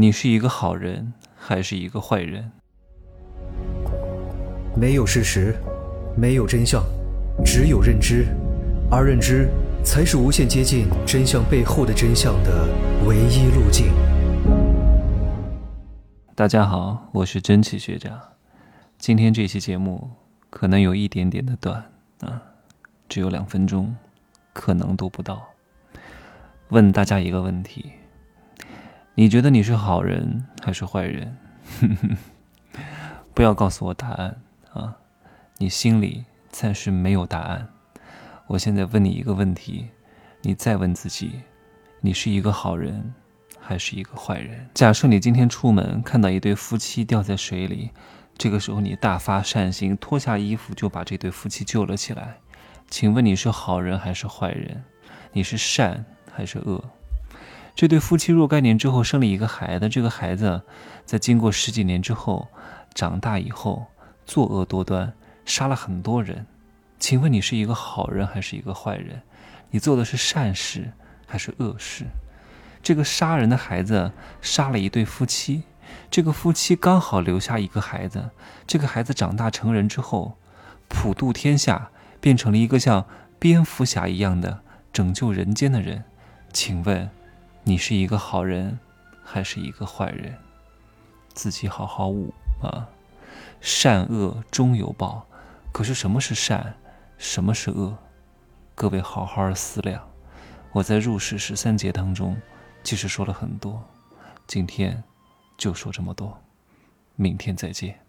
你是一个好人还是一个坏人？没有事实，没有真相，只有认知，而认知才是无限接近真相背后的真相的唯一路径。大家好，我是真奇学长。今天这期节目可能有一点点的短啊，只有两分钟，可能都不到。问大家一个问题。你觉得你是好人还是坏人？不要告诉我答案啊！你心里暂时没有答案。我现在问你一个问题，你再问自己：你是一个好人还是一个坏人？假设你今天出门看到一对夫妻掉在水里，这个时候你大发善心，脱下衣服就把这对夫妻救了起来。请问你是好人还是坏人？你是善还是恶？这对夫妻若干年之后生了一个孩子，这个孩子在经过十几年之后长大以后作恶多端，杀了很多人。请问你是一个好人还是一个坏人？你做的是善事还是恶事？这个杀人的孩子杀了一对夫妻，这个夫妻刚好留下一个孩子，这个孩子长大成人之后普渡天下，变成了一个像蝙蝠侠一样的拯救人间的人。请问？你是一个好人，还是一个坏人？自己好好悟啊！善恶终有报，可是什么是善，什么是恶？各位好好思量。我在入世十三节当中，其实说了很多，今天就说这么多，明天再见。